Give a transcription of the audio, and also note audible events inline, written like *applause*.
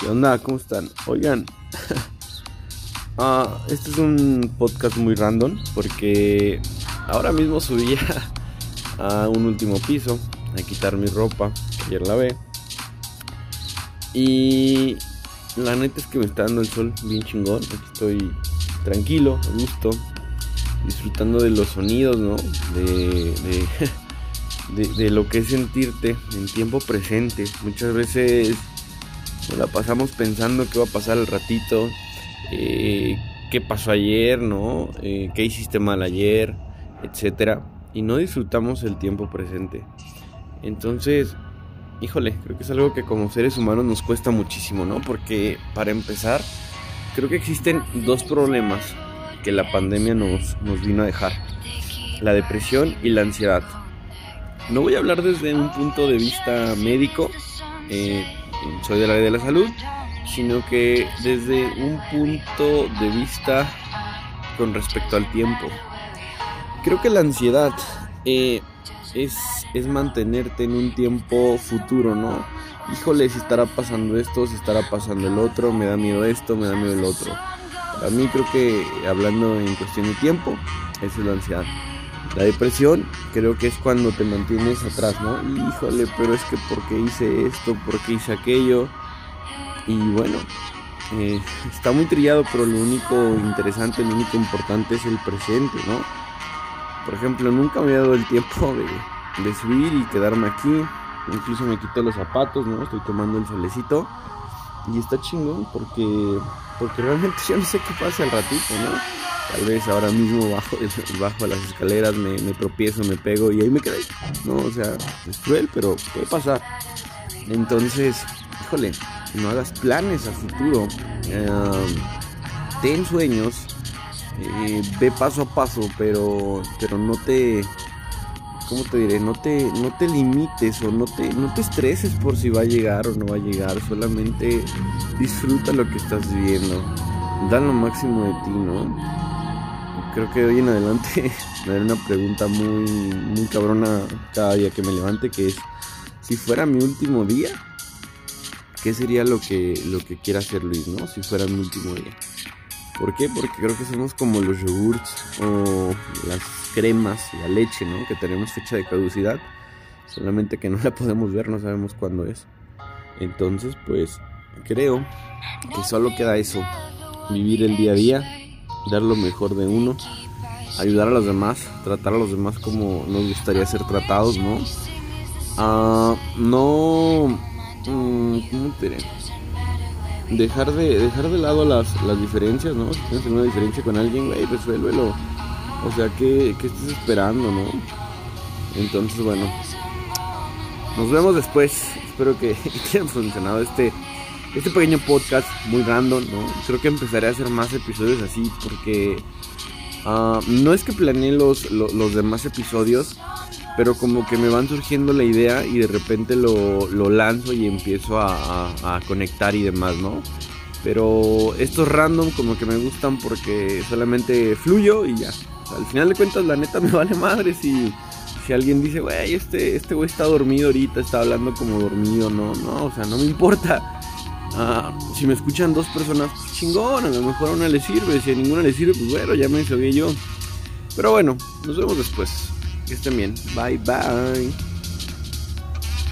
¿Qué onda? ¿Cómo están? Oigan, *laughs* ah, este es un podcast muy random porque ahora mismo subí *laughs* a un último piso a quitar mi ropa, ayer la ve. Y la neta es que me está dando el sol bien chingón. Estoy tranquilo, a gusto, disfrutando de los sonidos, ¿no? De, de, *laughs* de lo que es sentirte en tiempo presente. Muchas veces la pasamos pensando qué va a pasar al ratito, eh, qué pasó ayer, ¿no? Eh, qué hiciste mal ayer, etcétera. Y no disfrutamos el tiempo presente. Entonces, híjole, creo que es algo que como seres humanos nos cuesta muchísimo, ¿no? Porque para empezar, creo que existen dos problemas que la pandemia nos, nos vino a dejar. La depresión y la ansiedad. No voy a hablar desde un punto de vista médico, eh, soy del área de la salud, sino que desde un punto de vista con respecto al tiempo. Creo que la ansiedad eh, es, es mantenerte en un tiempo futuro, ¿no? Híjole, si estará pasando esto, si estará pasando el otro, me da miedo esto, me da miedo el otro. A mí creo que hablando en cuestión de tiempo, esa es la ansiedad. La depresión creo que es cuando te mantienes atrás, ¿no? Híjole, pero es que porque hice esto, porque hice aquello. Y bueno, eh, está muy trillado, pero lo único interesante, lo único importante es el presente, ¿no? Por ejemplo, nunca me había dado el tiempo de, de subir y quedarme aquí. Incluso me quito los zapatos, ¿no? Estoy tomando el solecito. Y está chingón porque, porque realmente *laughs* yo no sé qué pasa al ratito, ¿no? Tal vez ahora mismo bajo, *laughs* bajo las escaleras, me, tropiezo, me pego y ahí me quedé. No, o sea, es cruel, pero puede pasar. Entonces, híjole, no hagas planes a futuro. Eh, ten sueños, eh, ve paso a paso, pero, pero no te, ¿cómo te diré? No te, no te limites o no te, no te estreses por si va a llegar o no va a llegar. Solamente disfruta lo que estás viviendo. Da lo máximo de ti, ¿no? Creo que hoy en adelante *laughs* me daré una pregunta muy, muy cabrona cada día que me levante, que es, si fuera mi último día, ¿qué sería lo que, lo que quiera hacer Luis, no? Si fuera mi último día. ¿Por qué? Porque creo que somos como los yogurts o las cremas, la leche, ¿no? Que tenemos fecha de caducidad, solamente que no la podemos ver, no sabemos cuándo es. Entonces, pues, creo que solo queda eso, vivir el día a día dar lo mejor de uno, ayudar a los demás, tratar a los demás como nos gustaría ser tratados, ¿no? Ah, no, mm, ¿cómo te diré? Dejar de, dejar de lado las, las diferencias, ¿no? Si tienes una diferencia con alguien, güey, resuélvelo. O sea, ¿qué, ¿qué estás esperando, no? Entonces, bueno, nos vemos después. Espero que, *laughs* que hayan funcionado este este pequeño podcast muy random, ¿no? Creo que empezaré a hacer más episodios así porque uh, no es que planeé los, los, demás episodios, pero como que me van surgiendo la idea y de repente lo, lo lanzo y empiezo a, a, conectar y demás, ¿no? Pero estos random como que me gustan porque solamente fluyo y ya. al final de cuentas la neta *laughs* me vale madre si, si alguien dice, güey, este, este güey está dormido ahorita, está hablando como dormido, no, no, o sea, no me importa. Ah, si me escuchan dos personas, pues chingón, a lo mejor a una le sirve. Si a ninguna le sirve, pues bueno, ya me sabía yo. Pero bueno, nos vemos después. Que estén bien. Bye bye.